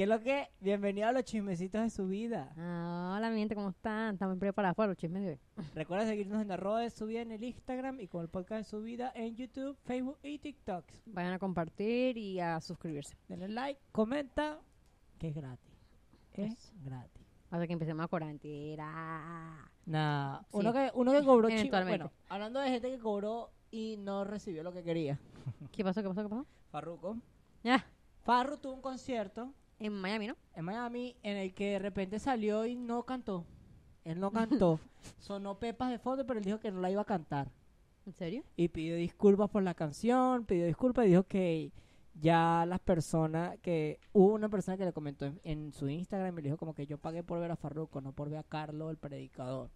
¿Qué es lo que? Bienvenido a los chismecitos de su vida. Ah, hola, mi gente, ¿cómo están? Estamos preparados para los chismes de hoy. Recuerda seguirnos en arroba de su vida en el Instagram y con el podcast de su vida en YouTube, Facebook y TikTok. Vayan a compartir y a suscribirse. Denle like, comenta, que es gratis. Es gratis. Hasta que empecemos a cobrar entera. Nah, Sí. uno que, uno que cobró. Eventualmente. Bueno, hablando de gente que cobró y no recibió lo que quería. ¿Qué pasó? ¿Qué pasó? ¿Qué pasó? Farruko. Ya, Farru tuvo un concierto en Miami, ¿no? en Miami en el que de repente salió y no cantó. Él no cantó. Sonó pepas de fondo, pero él dijo que no la iba a cantar. ¿En serio? Y pidió disculpas por la canción, pidió disculpas y dijo que ya las personas, que hubo una persona que le comentó en, en su Instagram y le dijo como que yo pagué por ver a Farruko, no por ver a Carlos, el predicador.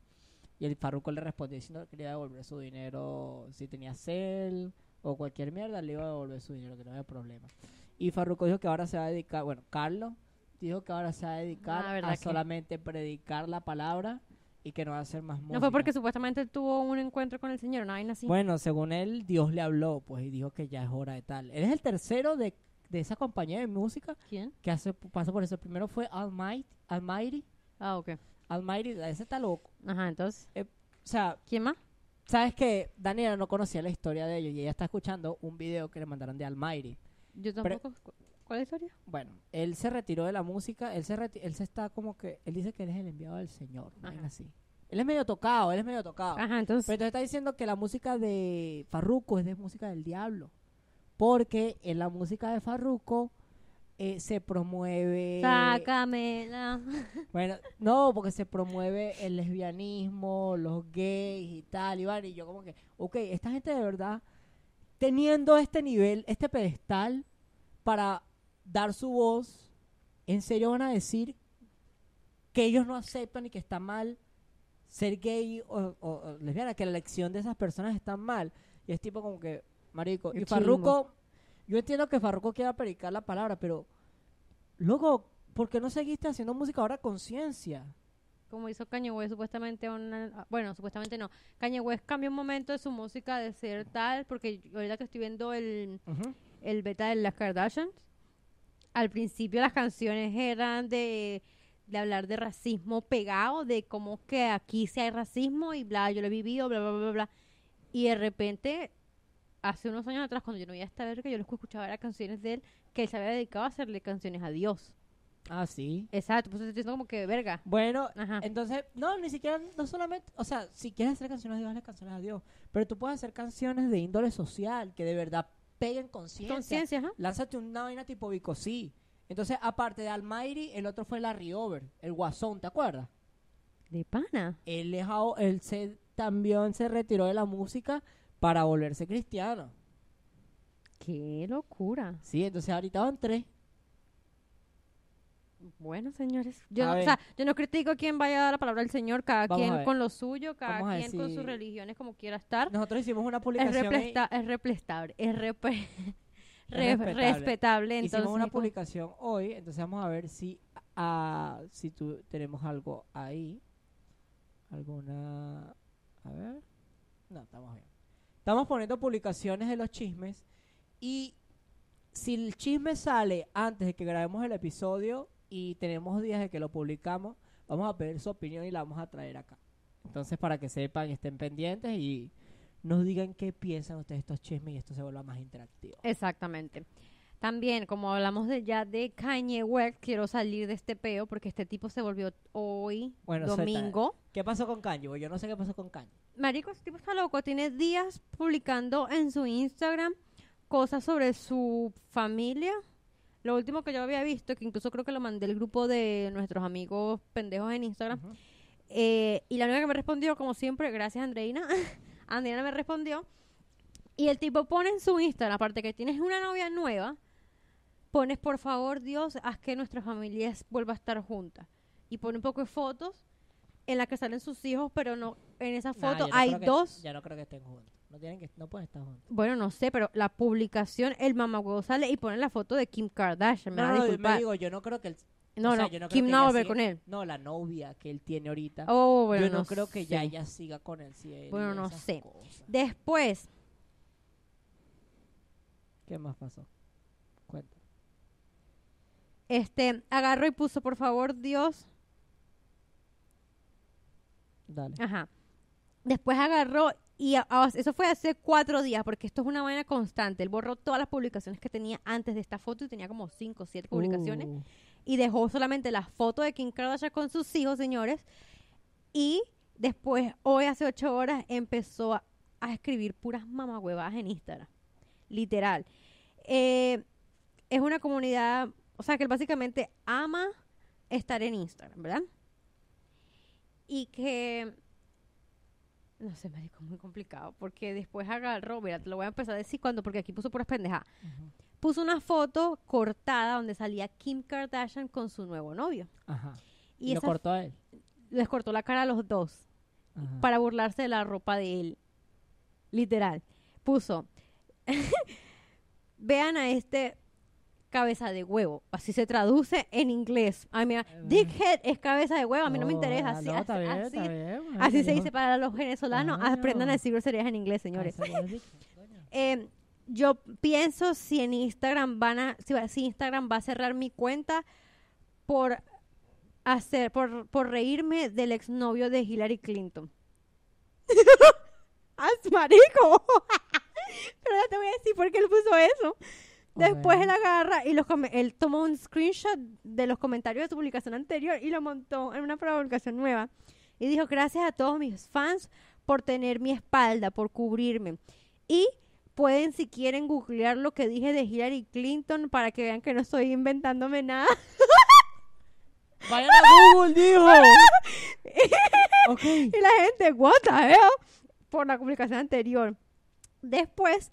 Y el Farruko le respondió diciendo que quería devolver su dinero, si tenía cel o cualquier mierda, le iba a devolver su dinero, que no había problema. Y Farruko dijo que ahora se va a dedicar, bueno, Carlos dijo que ahora se va a dedicar Ah, ¿verdad a solamente predicar la palabra y que no va a hacer más música. No fue porque supuestamente tuvo un encuentro con el señor, una vaina así. Bueno, según él, Dios le habló, pues, y dijo que ya es hora de tal. Él es el tercero de, de esa compañía de música ¿Quién? que hace, pasa por eso. El primero fue Almighty, Almighty, Ah, ok. Almighty, ese está loco. Ajá, entonces, O sea, ¿quién más? sabes que Daniela no conocía la historia de ellos y ella está escuchando un video que le mandaron de Almighty. Yo Pero- tampoco. ¿Cu- ¿Cuál es la historia? Bueno, él se retiró de la música, él se, él se está como que, él dice que él es el enviado del Señor, vaina así. Él es medio tocado, él es medio tocado. Ajá, entonces. Pero entonces está diciendo que la música de Farruko es de música del diablo. Porque en la música de Farruko eh, se promueve. Sácamela. Bueno, no, porque se promueve el lesbianismo, los gays y tal. Y, vale, y yo, como que, ok, esta gente de verdad, teniendo este nivel, este pedestal para dar su voz, ¿en serio van a decir que ellos no aceptan y que está mal ser gay o, o- o lesbiana, que la elección de esas personas está mal? Y es tipo como que, marico, Qué y. Farruko, yo entiendo que Farruko quiera predicar la palabra, pero, luego, ¿por qué no seguiste haciendo música ahora conciencia? Como hizo Kanye West supuestamente una, bueno supuestamente no. Kanye West cambió un momento de su música de ser tal porque yo- ahorita que estoy viendo el, el beta de las Kardashians al principio las canciones eran de, de hablar de racismo pegado de cómo que aquí sí hay racismo y bla yo lo he vivido bla bla bla bla, y de repente hace unos años atrás cuando yo no veía esta verga yo lo escuchaba era canciones de él que él se había dedicado a hacerle canciones a Dios Ah, sí. exacto pues estoy diciendo como que verga Bueno, Ajá. entonces, no, ni siquiera, no solamente, o sea, si quieres hacer canciones a Dios, hazle canciones a Dios, pero tú puedes hacer canciones de índole social, que de verdad peguen conciencia. conciencia ajá Lánzate una vaina tipo Bicosí. Entonces, aparte de Almighty, el otro fue Larry Over, el Guasón, ¿te acuerdas? De pana. Él, dejó- él se, también se retiró de la música para volverse cristiano. Qué locura. Sí, entonces ahorita van tres. Bueno, señores. Yo, no, o ver. sea, yo no critico a quien vaya a dar la palabra al Señor, cada Vamos quien con lo suyo, cada Vamos quien con sus religiones como quiera estar. Nosotros hicimos una publicación. replesta- es replestable, es repe- re- respetable. respetable. Entonces, Hicimos una publicación hoy, entonces vamos a ver si ah, si tú, tenemos algo ahí. Alguna... A ver. No, estamos bien. Estamos poniendo publicaciones de los chismes y si el chisme sale antes de que grabemos el episodio y tenemos días de que lo publicamos, vamos a pedir su opinión y la vamos a traer acá. Entonces para que sepan, estén pendientes y nos digan qué piensan ustedes de estos chismes y esto se vuelva más interactivo. Exactamente. También, como hablamos de ya de Kanye West, quiero salir de este peo porque este tipo se volvió hoy, Bueno, suelta. domingo. ¿Qué pasó con Kanye? Yo no sé qué pasó con Kanye. Marico, este tipo está loco. Tiene días publicando en su Instagram cosas sobre su familia. Lo último que yo había visto, que incluso creo que lo mandé al grupo de nuestros amigos pendejos en Instagram. Eh, y la única que me respondió, como siempre, gracias Andreina. Andreina me respondió. Y el tipo pone en su Instagram, aparte que tienes una novia nueva, pones por favor Dios, haz que nuestra familia vuelva a estar junta. Y pone un poco de fotos en las que salen sus hijos, pero no en esa Nah, foto no hay que- dos. Ya no creo que estén juntos. No tienen que, no pueden estar juntos. Bueno, no sé, pero la publicación, el mamagüevo sale y pone la foto de Kim Kardashian. Me No, a me digo, yo no creo que el, no, o sea, no, yo no Kim no va a volver con él. No, la novia que él tiene ahorita. Oh, bueno, yo no, creo que ya ella siga con él. Si él Bueno, no sé. cosas. Después, ¿Qué más pasó? Cuenta. este, agarró y puso, por favor, Dios. Dale. Ajá. Después agarró y a- a- eso fue hace cuatro días, porque esto es una vaina constante. Él borró todas las publicaciones que tenía antes de esta foto y tenía como cinco o siete publicaciones. Uh, y dejó solamente la foto de Kim Kardashian con sus hijos, señores. Y después, hoy hace ocho horas, empezó a, a escribir puras mamahuevadas en Instagram. Literal. Eh, es una comunidad, o sea, que él básicamente ama estar en Instagram, ¿verdad? Y que, no sé, marico, muy complicado, porque después agarró, mira, te lo voy a empezar a decir cuando, porque aquí puso puras pendejadas ujú. puso una foto cortada donde salía Kim Kardashian con su nuevo novio. Ajá. Y, Y lo cortó a él. les cortó la cara a los dos Ajá. para burlarse de la ropa de él. Literal. Puso, vean a este cabeza de huevo. Así se traduce en inglés. A mí, dickhead es cabeza de huevo. A mí no me interesa. Así, no, así, está bien, así- está bien, bueno, así se dice para los venezolanos. Aprendan a decir groserías en inglés, señores. Eh, yo pienso si en Instagram van a, si, Instagram va a cerrar mi cuenta por hacer, por, por reírme del exnovio de Hillary Clinton. ¡Haz marico! Pero ya te voy a decir por qué él puso eso. Después él agarra y los él tomó un screenshot de los comentarios de su publicación anterior y lo montó en una publicación nueva. Y dijo, gracias a todos mis fans por tener mi espalda, por cubrirme. Y pueden, si quieren, googlear lo que dije de Hillary Clinton para que vean que no estoy inventándome nada. Vayan a Google, dijo. Y la gente, what the hell? Por la publicación anterior. Después,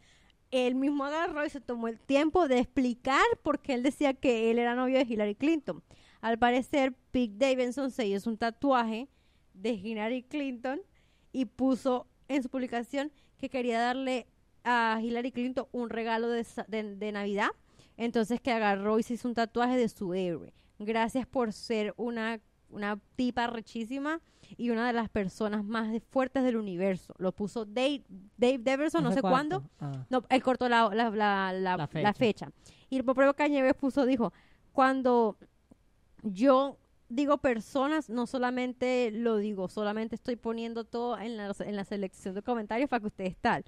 él mismo agarró y se tomó el tiempo de explicar por qué él decía que él era novio de Hillary Clinton. Al parecer, Pete Davidson se hizo un tatuaje de Hillary Clinton y puso en su publicación que quería darle a Hillary Clinton un regalo de, de Navidad. Entonces que agarró y se hizo un tatuaje de su héroe. Gracias por ser una, una tipa rechísima y una de las personas más fuertes del universo. Lo puso Dave, Dave Davidson, no ¿Hace sé cuándo. Ah. No, él cortó la, la, la, fecha. fecha. Y el propio West puso, dijo, cuando yo digo personas, no solamente lo digo, solamente estoy poniendo todo en la, en la selección de comentarios para que ustedes tal.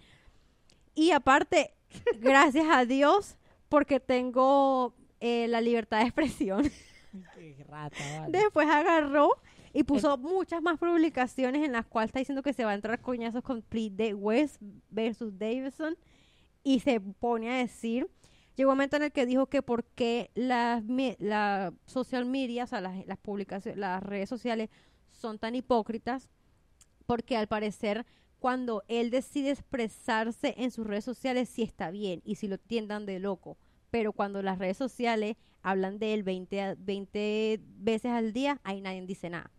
Y aparte, gracias a Dios, porque tengo eh, la libertad de expresión. Qué rata, vale. Después agarró y puso muchas más publicaciones en las cuales está diciendo que se va a entrar coñazos con Pete de West versus Davidson y se pone a decir llegó un momento en el que dijo que por qué las la social media, o sea, las, las publicaciones, las redes sociales son tan hipócritas porque al parecer cuando él decide expresarse en sus redes sociales sí está bien y si lo tiendan de loco, pero cuando las redes sociales hablan de él 20, a- 20 veces al día, ahí nadie dice nada.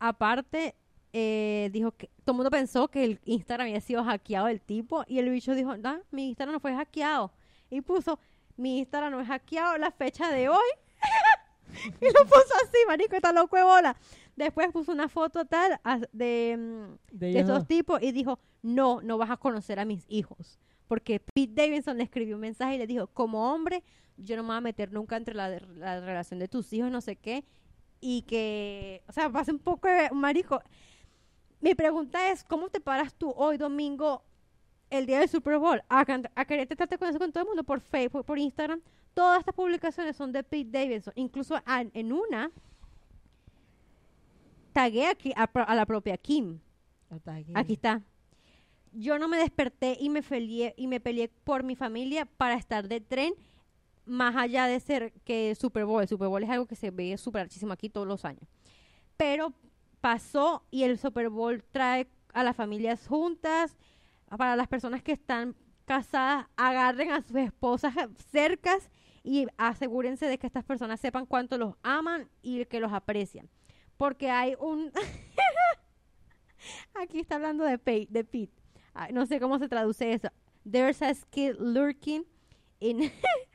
Aparte, eh, dijo que todo el mundo pensó que el Instagram había sido hackeado del tipo y el bicho dijo, no, mi Instagram no fue hackeado. Y puso, mi Instagram no es hackeado, la fecha de hoy. y lo puso así, marico, está loco de bola. Después puso una foto tal de, mm, De de esos tipos y dijo, no, no vas a conocer a mis hijos. Porque Pete Davidson le escribió un mensaje y le dijo, como hombre, yo no me voy a meter nunca entre la, relación de tus hijos, no sé qué. Y que, o sea, pasa un poco marico. Mi pregunta es, ¿cómo te paras tú hoy domingo, el día del Super Bowl, a, a querer tratarte con eso con todo el mundo por Facebook, por Instagram? Todas estas publicaciones son de Pete Davidson. Incluso a- en una, tagué aquí a, la propia Kim. Aquí está. Yo no me desperté y me peleé, y me peleé por mi familia para estar de tren, más allá de ser que Super Bowl. Super Bowl es algo que se ve súper muchísimo aquí todos los años. Pero pasó y el Super Bowl trae a las familias juntas. Para las personas que están casadas, agarren a sus esposas cercas y asegúrense de que estas personas sepan cuánto los aman y que los aprecian. Porque hay un... Aquí está hablando de, Pete, no sé cómo se traduce eso. There's a skill lurking in,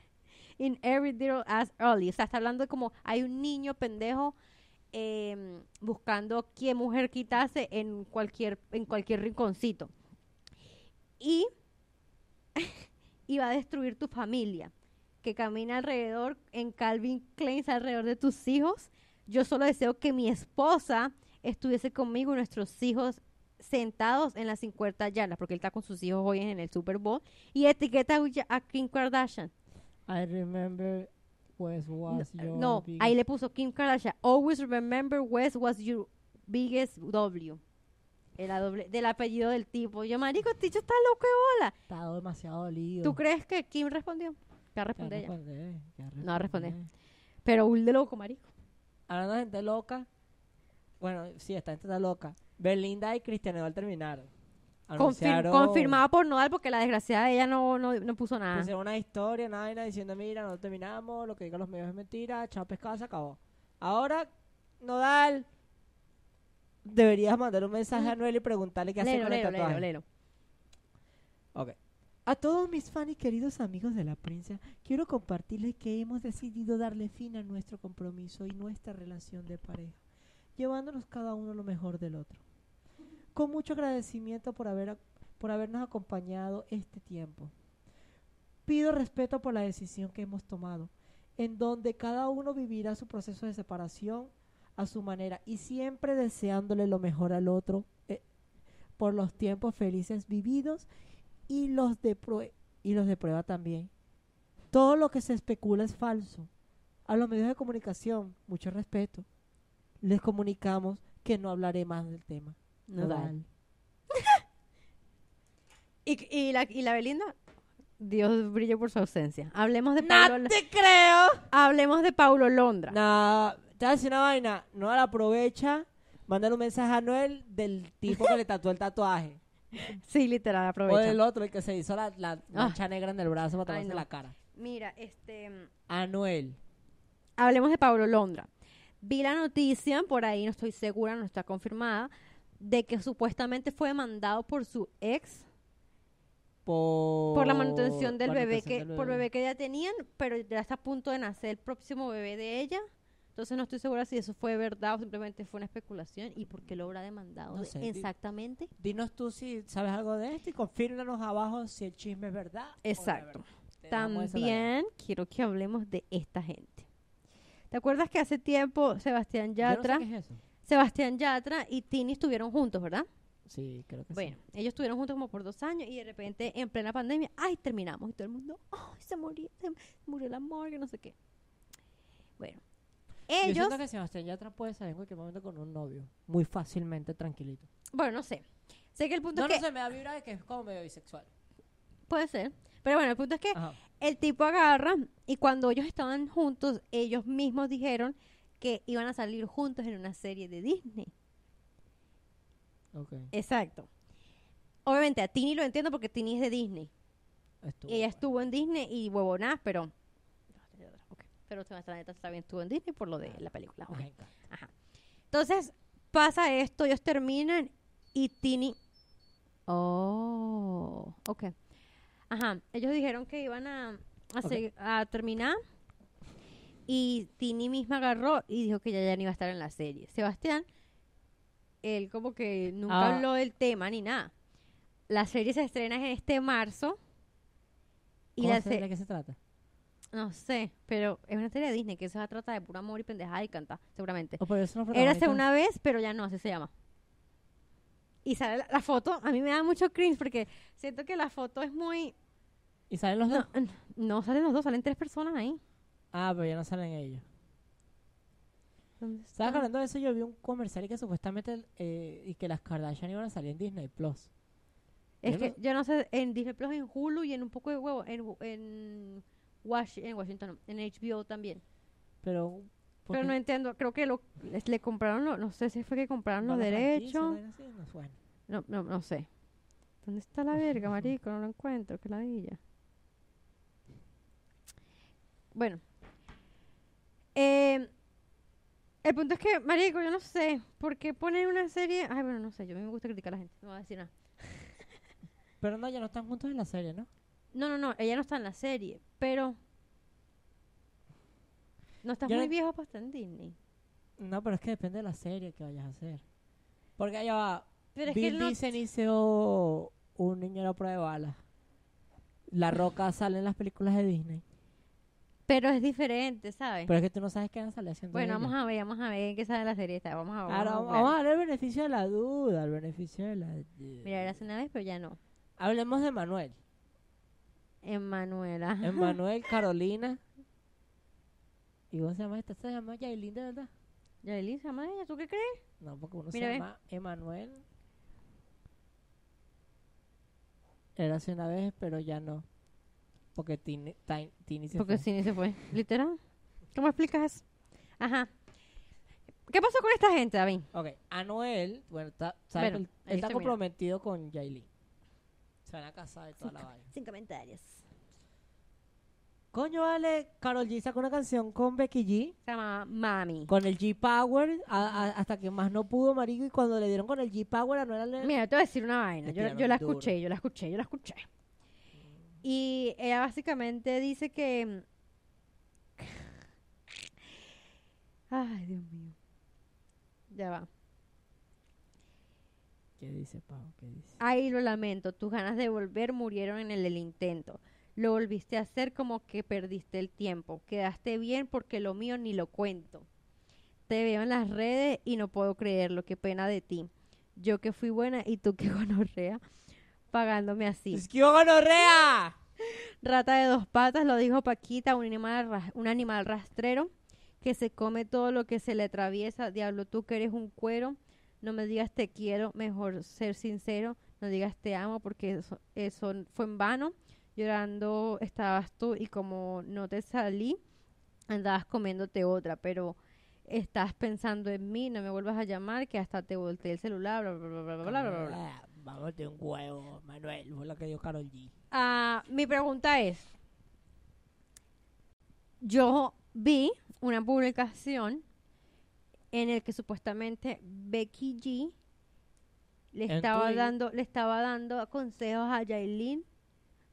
in every little as early. O sea, está hablando como hay un niño pendejo em, buscando qué mujer quitarse en cualquier, en cualquier rinconcito. Y iba a destruir tu familia. que camina alrededor en Calvin Klein alrededor de tus hijos. Yo solo deseo que mi esposa estuviese conmigo y nuestros hijos sentados en las 50 yardas, porque él está con sus hijos hoy en el Super Bowl, y etiqueta a Kim Kardashian. I remember West was no, your no, biggest- ahí le puso Kim Kardashian. Always remember West was your biggest W. Doble, del apellido del tipo. Yo, marico, este dicho está loco de bola. Estaba demasiado dolido. ¿Tú crees que Kim respondió? Ya Ya respondió ella. respondí, ya No respondí. Pero un de loco, marico. Hablando de gente loca. Bueno, sí, esta gente está loca. Belinda y Cristian Nodal terminaron. Confirmada por Nodal porque la desgraciada de ella no, no, no puso nada. Pusieron una historia, una vaina diciendo, mira, no terminamos, lo que digan los medios es mentira, chao pescado, se acabó. Ahora, Nodal, deberías mandar un mensaje a Noel y preguntarle qué hace con el tatuaje. Ok. A todos mis fans y queridos amigos de la prensa, quiero compartirles que hemos decidido darle fin a nuestro compromiso y nuestra relación de pareja, llevándonos cada uno lo mejor del otro. Con mucho agradecimiento por, haber, por habernos acompañado este tiempo. Pido respeto por la decisión que hemos tomado, en donde cada uno vivirá su proceso de separación a su manera y siempre deseándole lo mejor al otro eh, por los tiempos felices vividos y los de y los de prueba también. Todo lo que se especula es falso. A los medios de comunicación, mucho respeto. Les comunicamos que no hablaré más del tema. Nodal. ¿Y, y, la, ¿Y la Belinda? Dios brille por su ausencia. Hablemos de Paulo, ¡No te creo! hablemos de Paulo Londra. No, te voy a decir una vaina. Noel aprovecha, mándale un mensaje a Noel del tipo que le tatuó el tatuaje. Sí, literal, o aprovecha. del otro, el que se hizo la, la mancha negra en el brazo para Ay, taparse no. la cara. Mira, este... A Noel. Hablemos de Pablo Londra. Vi la noticia, por ahí no estoy segura, no está confirmada, de que supuestamente fue demandado por su ex Por, por la manutención del bebé que del por bebé que ya tenían, pero ya está a punto de nacer el próximo bebé de ella. Entonces no estoy segura si eso fue verdad o simplemente fue una especulación y por qué lo habrá demandado No sé, exactamente. Dinos tú si sabes algo de esto y confírmanos abajo si el chisme es verdad. o Exacto. verdad. También quiero que hablemos de esta gente. ¿Te acuerdas que hace tiempo Sebastián Yo no sé Yatra, qué es eso. Sebastián Yatra y Tini estuvieron juntos, ¿verdad? Sí, creo que Bueno, ellos estuvieron juntos como por dos años y de repente en plena pandemia, ¡ay, terminamos! Y todo el mundo, ¡ay, se murió, se murió el amor, que no sé qué! Bueno, sí. Yo ellos, siento que Sebastián Yatra puede salir en cualquier momento con un novio. Muy fácilmente, tranquilito. bueno, no sé. Sé que el punto No, es no que sé, me da vibra de que es como medio bisexual. puede ser, pero bueno, el punto es que Ajá. el tipo agarra y cuando ellos estaban juntos, ellos mismos dijeron que iban a salir juntos en una serie de Disney. Ok. Exacto. Obviamente a Tini lo entiendo porque Tini es de Disney. Estuvo Ella bueno. estuvo en Disney y huevonás, pero... Ok. Pero Sebastián también estuvo en Disney por lo de la película. Ajá. Entonces, pasa esto, ellos terminan y Tini. Oh, ok. Ajá. Ellos dijeron que iban a terminar. Y Tini misma agarró y dijo que ya, ya no iba a estar en la serie. Sebastián, él como que nunca Ah. habló del tema ni nada. La serie se estrena en este marzo. Y ¿Cómo la se- ¿De qué se trata? no sé, pero es una serie de Disney que se va a tratar de puro amor y pendejada y canta, seguramente. Oh, pero eso no Érase una vez, pero ya no, así se llama. Y sale la, la foto, a mí me da mucho cringe porque siento que la foto es muy... ¿Y salen los No, dos? no salen los dos, salen tres personas ahí. Ah, pero ya no salen ellos. ¿Dónde ¿Sabes está? que hablando de eso? Yo vi un comercial y que supuestamente eh, y que las Kardashian iban a salir en Disney Plus. Es yo que no- yo no sé, en Disney Plus, en Hulu y en un poco de huevo, en, en, Wash- en Washington, en HBO también. Pero. ¿por Pero no entiendo, creo que lo, les- le compraron, lo- no sé si fue que compraron los derechos. así? No. No, no, no sé. ¿Dónde está la verga, marico? No lo encuentro, que ladilla. Bueno. Eh, el punto es que, marico, yo no sé. ¿Por qué ponen una serie? Ay, bueno, no sé. Yo a mí me gusta criticar a la gente. No voy a decir nada. Pero no, ya no están juntos en la serie, ¿no? No, no, no. Ella no está en la serie. Pero... No estás Yo muy no- viejo para estar en Disney. No, pero es que depende de la serie que vayas a hacer. Porque allá va. Pero es que Bill él no... Hizo un niño a prueba de balas. La Roca sale en las películas de Disney. Pero es diferente, ¿sabes? Pero es que tú no sabes qué van a salir haciendo. bueno, vamos a ver, vamos a ver qué sale la serie esta. Vamos a vamos Claro, a vamos, a darle el beneficio de la duda, el beneficio de la duda. Mira, era hace una vez, pero ya no. Hablemos de Manuel. Emanuela. Emanuel, Carolina. ¿Y cómo se llama esta? ¿Se llama Yailin de verdad? Yailin, ¿se llama ella? ¿Tú qué crees? No, porque uno Mira, se llama Emanuel. Era hace una vez, pero ya no. Porque Tini, Tin- Tini se Porque fue. sí, se fue. Literal. ¿Cómo explicas eso? Ajá. ¿Qué pasó con esta gente, David? Ok, Anuel, bueno, está, él, está mira. comprometido con Yailin. Se van a casar y toda la vaina. Sin comentarios. Coño, vale, Carol G sacó una canción con Becky G. Se llama Mami. Con el G-Power, hasta que más no pudo, marico, y cuando le dieron con el G-Power, a Anuel. Mira, te voy a decir una vaina. Yo, la escuché, yo la escuché, yo la escuché. Y ella básicamente dice que... Ay, Dios mío. Ya va. ¿Qué dice, Pau? ¿Qué dice? Ay, lo lamento. Tus ganas de volver murieron en el, el intento. Lo volviste a hacer como que perdiste el tiempo. Quedaste bien porque lo mío ni lo cuento. Te veo en las redes y no puedo creerlo. Qué pena de ti. Yo que fui buena y tú que gonorrea pagándome así. ¡Es que gonorrea! Rata de dos patas, lo dijo Paquita, un animal, un animal rastrero que se come todo lo que se le atraviesa. Diablo, tú que eres un cuero, no me digas te quiero, mejor ser sincero, no digas te amo porque eso, fue en vano. Llorando estabas tú y como no te salí, andabas comiéndote otra, pero estás pensando en mí, no me vuelvas a llamar, que hasta te volteé el celular, bla, bla, bla, bla, bla, bla, bla. Vamos de un huevo, Manuel. Fue lo que dio Carol G. Ah, mi pregunta es, yo vi una publicación en el que supuestamente Becky G le estaba Twitter. dando, le estaba dando consejos a Yailin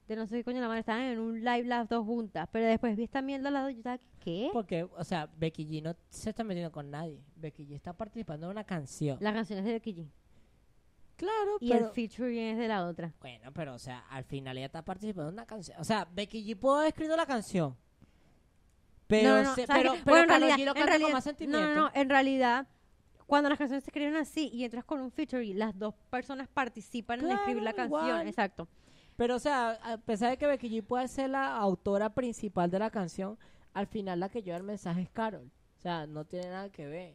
de no sé qué coño la madre, estaban en un live las dos juntas, pero después vi esta mierda al lado y yo estaba, ¿qué? Porque, o sea, Becky G no se está metiendo con nadie. Becky G está participando en una canción. Las canciones de Becky G. Claro, Y pero... el featuring es de la otra. Bueno, pero, o sea, al final ella está participando en una canción. O sea, Becky G pudo haber escrito la canción. Pero, No, no, no, se- ¿sabes pero, Bueno, en realidad- G lo en canta con realidad- más sentimiento. No, no, no, en realidad, cuando las canciones se escriben así y entras con un featuring, las dos personas participan en escribir la canción. igual. Exacto. Pero, o sea, a pesar de que Becky G puede ser la autora principal de la canción, al final la que lleva el mensaje es Carol. O sea, no tiene nada que ver.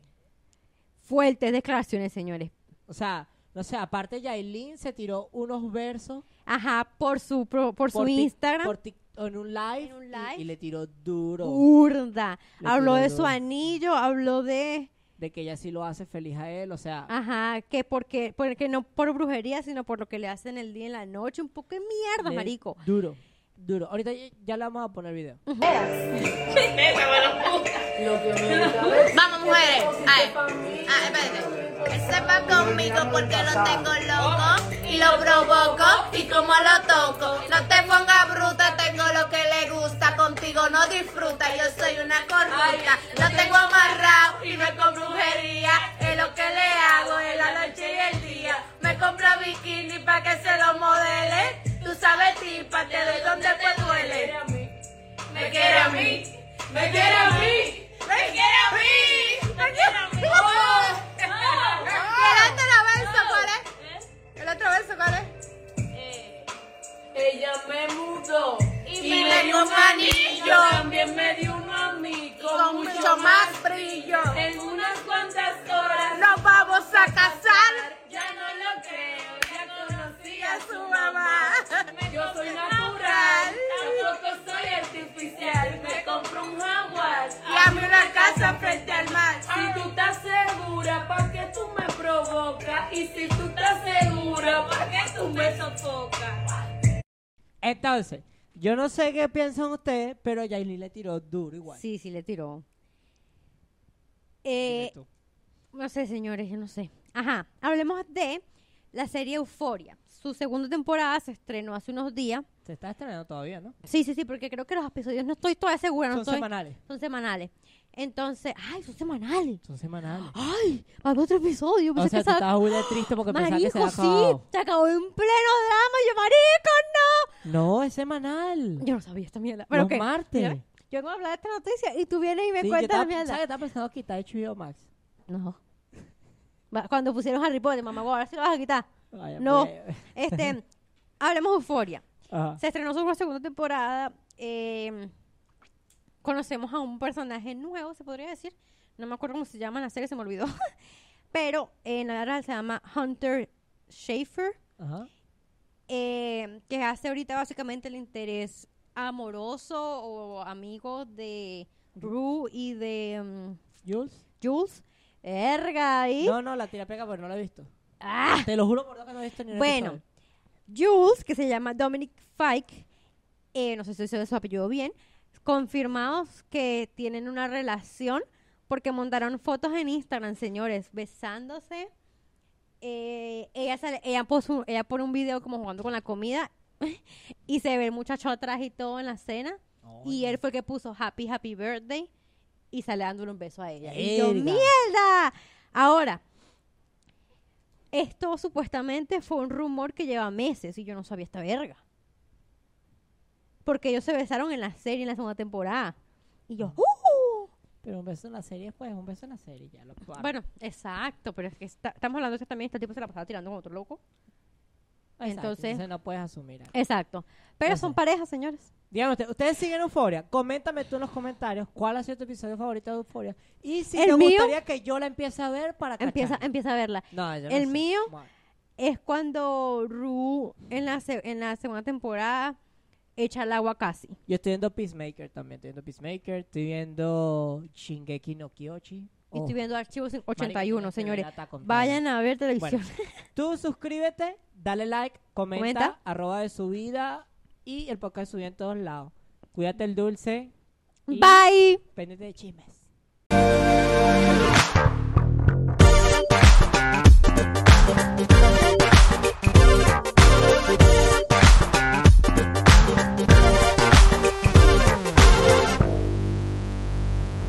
Fuertes declaraciones, señores. O sea, no sé, aparte Yailin se tiró unos versos Ajá, por su pro- por, su por tic- Instagram. por en un live, En un y- live. Y, le tiró duro Urda. Le Habló de su anillo, habló de, de que ella sí lo hace feliz a él, o sea, ajá, que porque, porque no por brujería, sino por lo que le hacen el día y la noche, un poco de mierda, marico. duro, duro. Ahorita ya, ya le vamos a poner video. Vamos, mujeres. Ay, ah, espérate. Sepa conmigo porque lo tengo loco y lo provoco y como lo toco. No te pongas bruta, tengo lo que le gusta. Contigo no disfruta, yo soy una corrupta. Lo tengo amarrado y no es con brujería. Es lo que le hago en la noche y el día. Me compro bikini para que se lo modele. Tú sabes, tipa, te doy donde te duele. Me quiere a mí, me quiere a mí, mudó Y me dio un anillo. También me dio un amigo Con mucho más brillo. En unas cuantas horas Nos vamos a casar. ya no lo creo, ya conocí A a su su mamá. Yo soy natural, tampoco soy artificial. Me compro un jaguar. Y a mí una casa frente al mar. Si tú estás segura, ¿para qué tú me provocas? Y si tú estás segura, ¿para qué tú me sofocas? Entonces, yo no sé qué piensan ustedes, pero Yailin le tiró duro igual. Sí, sí, le tiró. Eh, no sé, señores, yo no sé. Ajá, hablemos de la serie Euforia. Su segunda temporada se estrenó hace unos días. Se está estrenando todavía, ¿no? Sí, sí, sí, porque creo que los episodios no estoy toda segura. No Son estoy- semanales. Son semanales. Entonces, ay, son semanales. Son semanales. Ay, haber otro episodio. O sea, que tú estabas muy triste porque pensabas que se había acabado. sí, se acabó en pleno drama. Y yo, marico, no. No, es semanal. Yo no sabía esta mierda. Pero Los martes. mira, yo vengo a hablar de esta noticia y tú vienes y me Sí, cuentas la mierda. ¿sabes? Estaba pensando quitar HBO Max. No. Cuando pusieron Harry Potter, mamá, ahora sí lo vas a quitar. Vaya, No. pues. Este, hablemos de Euforia. Ajá. Se estrenó su segunda temporada. eh, conocemos a un personaje nuevo, se podría decir. No me acuerdo cómo se llama en la serie, se me olvidó. Pero en la se llama Hunter Schaefer, Ajá. eh, que hace ahorita básicamente el interés amoroso o amigo de Rue y de mm, Jules. Jules. Erga ahí. No, no, la tira pega, pero no la he visto. ¡Ah! Te lo juro por Dios que no he visto ni un Bueno, episodio. Jules, que se llama Dominic Fike, eh, no sé si se su apellido bien, confirmados que tienen una relación porque montaron fotos en Instagram, señores, besándose. Eh, ella, sale- ella, puso, ella pone un video como jugando con la comida y se ve el muchacho atrás y todo en la cena. Y él fue el que puso Happy, Happy Birthday y sale dándole un beso a ella. Y yo, Verga. ¡mierda! Ahora, esto supuestamente fue un rumor que lleva meses y yo no sabía esta verga. Porque ellos se besaron en la serie en la segunda temporada. Y yo, ¡uh! Pero un beso en la serie, pues, un beso en la serie, ya lo cual. Bueno, exacto, pero es que está- estamos hablando de que también este tipo se la pasaba tirando con otro loco. Exacto, entonces- no puedes asumir. algo. Exacto. Pero son parejas, señores. Dígame usted, ¿ustedes siguen Euforia? Coméntame tú en los comentarios cuál ha sido tu episodio favorito de Euforia. Y si El te mío- gustaría que yo la empiece a ver para Empieza, cachar. empieza a verla. No, yo no el sé. mío- Bueno, Es cuando Ru en la, en la segunda temporada echa el agua casi. Yo estoy viendo Peacemaker también. Estoy viendo Peacemaker. Estoy viendo Shingeki no Kyochi. Y Oh, estoy viendo Archivos marica, 81, tienes que señores. Vayan a ver televisión. Tú suscríbete, dale like, comenta, Comenta. arroba de su vida y el podcast subí en todos lados. Cuídate el dulce. y Bye. Pendiente de chismes.